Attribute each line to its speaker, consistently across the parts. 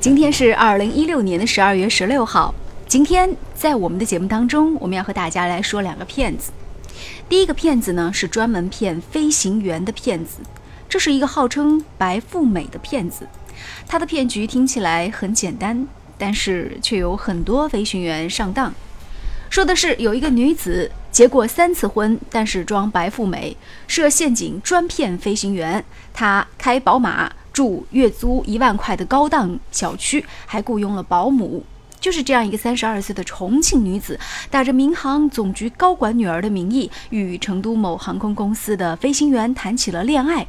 Speaker 1: 今天是二零一六年的十二月十六号。今天在我们的节目当中，我们要和大家来说两个骗子。第一个骗子呢是专门骗飞行员的骗子，这是一个号称白富美的骗子。他的骗局听起来很简单，但是却有很多飞行员上当。说的是有一个女子结过三次婚，但是装白富美，设陷阱专骗飞行员。她开宝马。住月租一万块的高档小区，还雇佣了保姆。就是这样一个三十二岁的重庆女子，打着民航总局高管女儿的名义，与成都某航空公司的飞行员谈起了恋爱。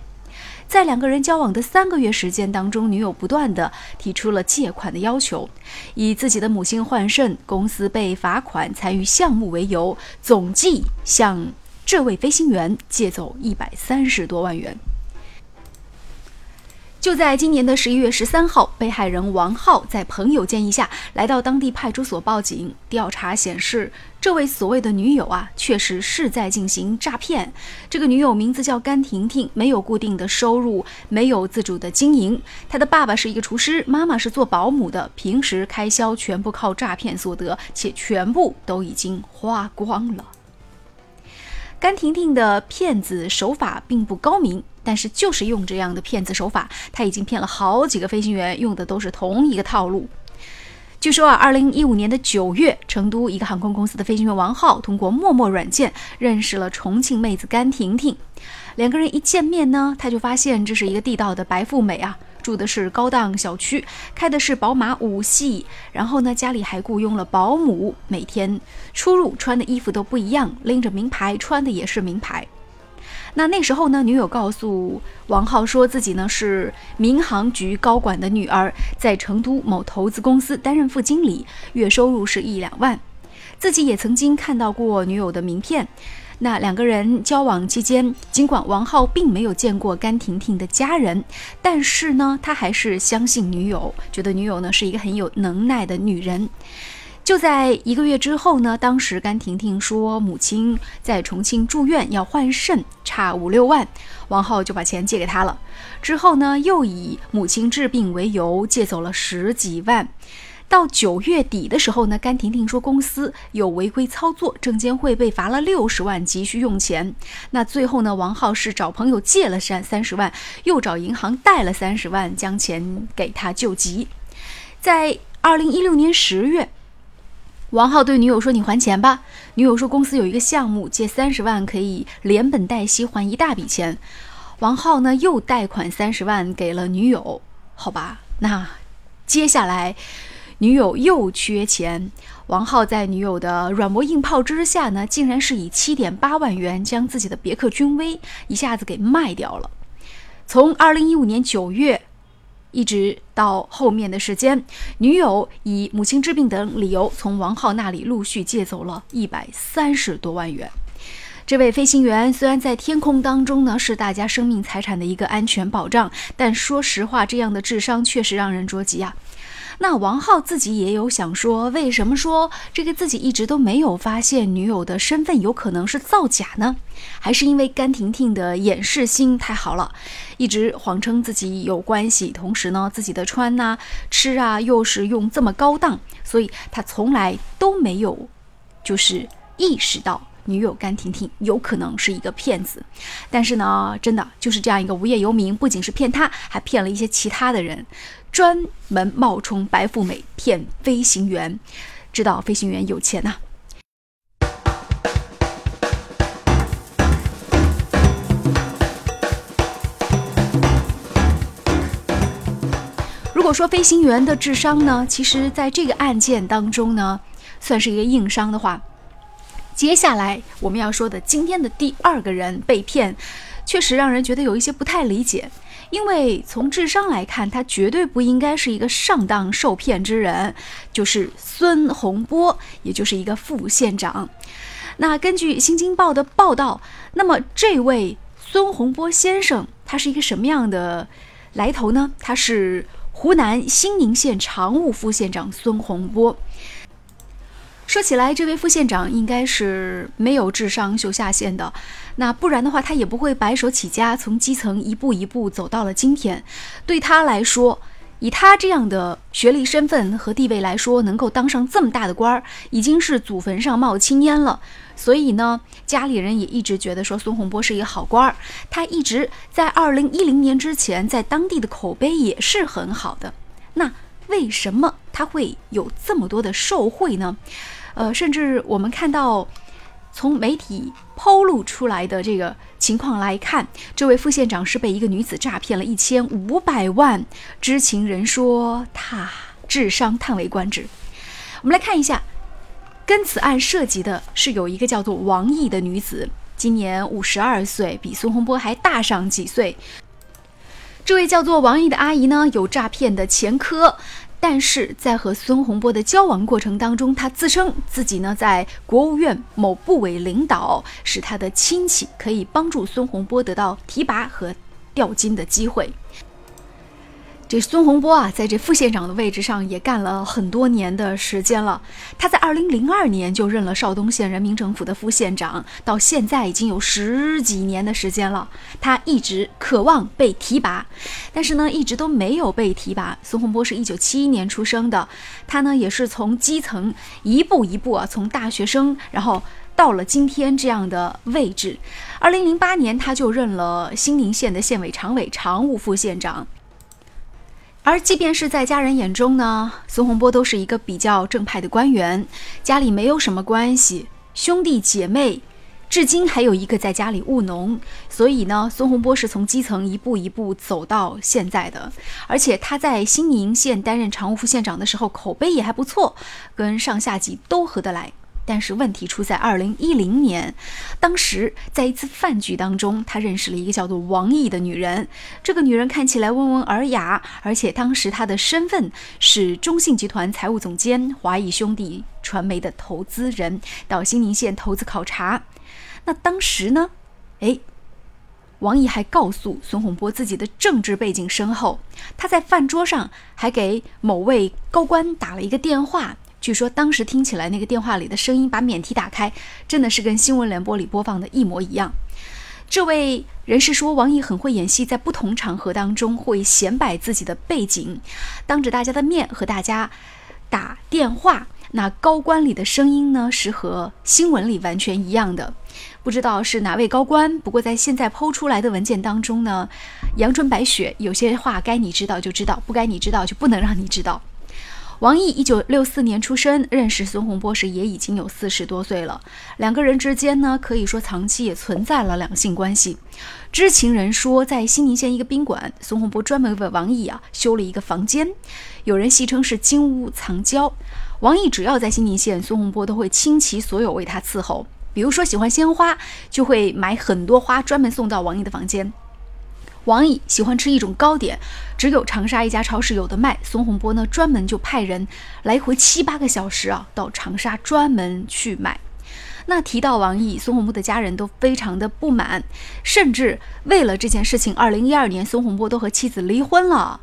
Speaker 1: 在两个人交往的三个月时间当中，女友不断的提出了借款的要求，以自己的母亲患肾、公司被罚款、参与项目为由，总计向这位飞行员借走一百三十多万元。就在今年的十一月十三号，被害人王浩在朋友建议下来到当地派出所报警。调查显示，这位所谓的女友啊，确实是在进行诈骗。这个女友名字叫甘婷婷，没有固定的收入，没有自主的经营。她的爸爸是一个厨师，妈妈是做保姆的，平时开销全部靠诈骗所得，且全部都已经花光了。甘婷婷的骗子手法并不高明。但是就是用这样的骗子手法，他已经骗了好几个飞行员，用的都是同一个套路。据说啊，二零一五年的九月，成都一个航空公司的飞行员王浩通过陌陌软件认识了重庆妹子甘婷婷。两个人一见面呢，他就发现这是一个地道的白富美啊，住的是高档小区，开的是宝马五系，然后呢，家里还雇佣了保姆，每天出入穿的衣服都不一样，拎着名牌，穿的也是名牌。那那时候呢，女友告诉王浩说自己呢是民航局高管的女儿，在成都某投资公司担任副经理，月收入是一两万。自己也曾经看到过女友的名片。那两个人交往期间，尽管王浩并没有见过甘婷婷的家人，但是呢，他还是相信女友，觉得女友呢是一个很有能耐的女人。就在一个月之后呢，当时甘婷婷说母亲在重庆住院要换肾，差五六万，王浩就把钱借给她了。之后呢，又以母亲治病为由借走了十几万。到九月底的时候呢，甘婷婷说公司有违规操作，证监会被罚了六十万，急需用钱。那最后呢，王浩是找朋友借了三三十万，又找银行贷了三十万，将钱给他救急。在二零一六年十月。王浩对女友说：“你还钱吧。”女友说：“公司有一个项目，借三十万可以连本带息还一大笔钱。”王浩呢又贷款三十万给了女友。好吧，那接下来女友又缺钱，王浩在女友的软磨硬泡之下呢，竟然是以七点八万元将自己的别克君威一下子给卖掉了。从二零一五年九月。一直到后面的时间，女友以母亲治病等理由，从王浩那里陆续借走了一百三十多万元。这位飞行员虽然在天空当中呢是大家生命财产的一个安全保障，但说实话，这样的智商确实让人着急啊。那王浩自己也有想说，为什么说这个自己一直都没有发现女友的身份有可能是造假呢？还是因为甘婷婷的掩饰心太好了，一直谎称自己有关系，同时呢自己的穿呐、吃啊又是用这么高档，所以他从来都没有就是意识到。女友甘婷婷有可能是一个骗子，但是呢，真的就是这样一个无业游民，不仅是骗他，还骗了一些其他的人，专门冒充白富美骗飞行员，知道飞行员有钱呐。如果说飞行员的智商呢，其实在这个案件当中呢，算是一个硬伤的话。接下来我们要说的今天的第二个人被骗，确实让人觉得有一些不太理解。因为从智商来看，他绝对不应该是一个上当受骗之人，就是孙洪波，也就是一个副县长。那根据《新京报》的报道，那么这位孙洪波先生，他是一个什么样的来头呢？他是湖南新宁县常务副县长孙洪波。说起来，这位副县长应该是没有智商秀下限的，那不然的话，他也不会白手起家，从基层一步一步走到了今天。对他来说，以他这样的学历、身份和地位来说，能够当上这么大的官儿，已经是祖坟上冒青烟了。所以呢，家里人也一直觉得说孙洪波是一个好官儿。他一直在二零一零年之前，在当地的口碑也是很好的。那为什么他会有这么多的受贿呢？呃，甚至我们看到。从媒体抛露出来的这个情况来看，这位副县长是被一个女子诈骗了一千五百万。知情人说他智商叹为观止。我们来看一下，跟此案涉及的是有一个叫做王毅的女子，今年五十二岁，比孙洪波还大上几岁。这位叫做王毅的阿姨呢，有诈骗的前科。但是在和孙洪波的交往过程当中，他自称自己呢在国务院某部委领导，使他的亲戚可以帮助孙洪波得到提拔和调金的机会。这孙洪波啊，在这副县长的位置上也干了很多年的时间了。他在二零零二年就任了邵东县人民政府的副县长，到现在已经有十几年的时间了。他一直渴望被提拔，但是呢，一直都没有被提拔。孙洪波是一九七一年出生的，他呢也是从基层一步一步啊，从大学生，然后到了今天这样的位置。二零零八年，他就任了新宁县的县委常委、常务副县长。而即便是在家人眼中呢，孙洪波都是一个比较正派的官员，家里没有什么关系，兄弟姐妹，至今还有一个在家里务农，所以呢，孙洪波是从基层一步一步走到现在的，而且他在新宁县担任常务副县长的时候，口碑也还不错，跟上下级都合得来。但是问题出在二零一零年，当时在一次饭局当中，他认识了一个叫做王毅的女人。这个女人看起来温文尔雅，而且当时她的身份是中信集团财务总监、华谊兄弟传媒的投资人，到新宁县投资考察。那当时呢，哎，王毅还告诉孙洪波自己的政治背景深厚，他在饭桌上还给某位高官打了一个电话。据说当时听起来那个电话里的声音，把免提打开，真的是跟新闻联播里播放的一模一样。这位人士说，王毅很会演戏，在不同场合当中会显摆自己的背景，当着大家的面和大家打电话。那高官里的声音呢，是和新闻里完全一样的，不知道是哪位高官。不过在现在剖出来的文件当中呢，阳春白雪，有些话该你知道就知道，不该你知道就不能让你知道。王毅一九六四年出生，认识孙洪波时也已经有四十多岁了。两个人之间呢，可以说长期也存在了两性关系。知情人说，在新宁县一个宾馆，孙洪波专门为王毅啊修了一个房间，有人戏称是金屋藏娇。王毅只要在新宁县，孙洪波都会倾其所有为他伺候。比如说喜欢鲜花，就会买很多花专门送到王毅的房间。王毅喜欢吃一种糕点，只有长沙一家超市有的卖。孙洪波呢，专门就派人来回七八个小时啊，到长沙专门去买。那提到王毅，孙洪波的家人都非常的不满，甚至为了这件事情，二零一二年孙洪波都和妻子离婚了。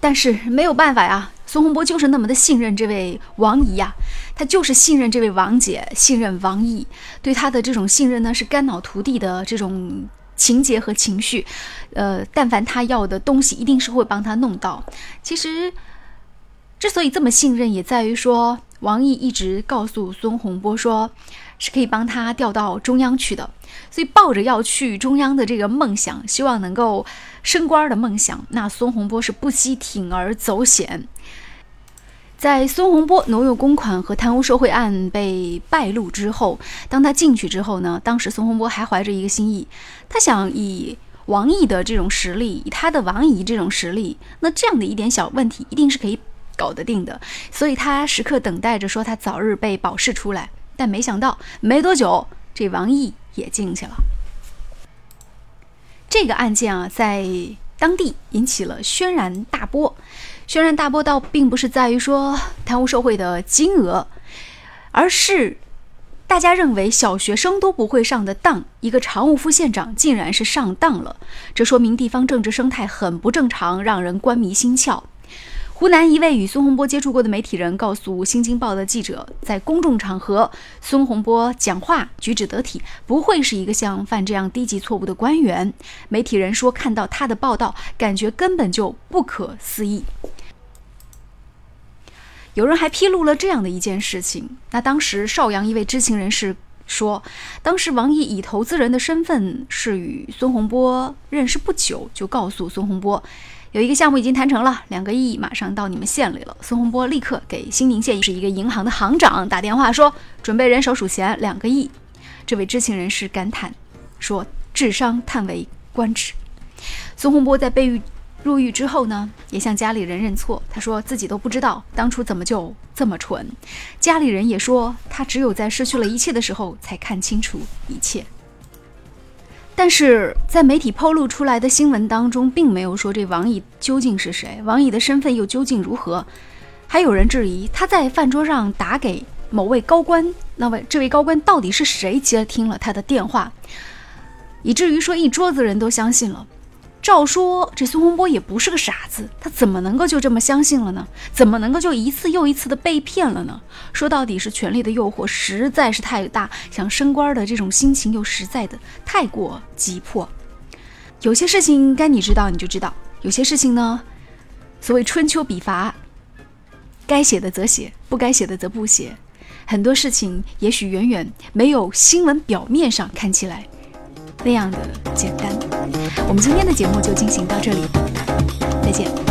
Speaker 1: 但是没有办法呀，孙洪波就是那么的信任这位王姨呀，他就是信任这位王姐，信任王毅，对他的这种信任呢，是肝脑涂地的这种。情节和情绪，呃，但凡他要的东西，一定是会帮他弄到。其实，之所以这么信任，也在于说，王毅一直告诉孙洪波说，是可以帮他调到中央去的。所以，抱着要去中央的这个梦想，希望能够升官的梦想，那孙洪波是不惜铤而走险。在孙洪波挪用公款和贪污受贿案被败露之后，当他进去之后呢？当时孙洪波还怀着一个心意，他想以王毅的这种实力，以他的王姨这种实力，那这样的一点小问题一定是可以搞得定的。所以他时刻等待着说他早日被保释出来。但没想到没多久，这王毅也进去了。这个案件啊，在当地引起了轩然大波。轩然大波倒并不是在于说贪污受贿的金额，而是大家认为小学生都不会上的当，一个常务副县长竟然是上当了，这说明地方政治生态很不正常，让人官迷心窍。湖南一位与孙洪波接触过的媒体人告诉《新京报》的记者，在公众场合，孙洪波讲话举止得体，不会是一个像犯这样低级错误的官员。媒体人说，看到他的报道，感觉根本就不可思议。有人还披露了这样的一件事情：那当时邵阳一位知情人士说，当时王毅以投资人的身份是与孙洪波认识不久，就告诉孙洪波。有一个项目已经谈成了，两个亿马上到你们县里了。孙洪波立刻给新宁县是一个银行的行长打电话说，准备人手数钱，两个亿。这位知情人士感叹说：“智商叹为观止。”孙洪波在被狱入狱之后呢，也向家里人认错，他说自己都不知道当初怎么就这么蠢。家里人也说，他只有在失去了一切的时候才看清楚一切。但是在媒体抛露出来的新闻当中，并没有说这王毅究竟是谁，王毅的身份又究竟如何？还有人质疑他在饭桌上打给某位高官，那位这位高官到底是谁接听了他的电话，以至于说一桌子人都相信了。照说这孙洪波也不是个傻子，他怎么能够就这么相信了呢？怎么能够就一次又一次的被骗了呢？说到底是权力的诱惑实在是太大，想升官的这种心情又实在的太过急迫。有些事情该你知道你就知道，有些事情呢，所谓春秋笔法，该写的则写，不该写的则不写。很多事情也许远远没有新闻表面上看起来。那样的简单，我们今天的节目就进行到这里，再见。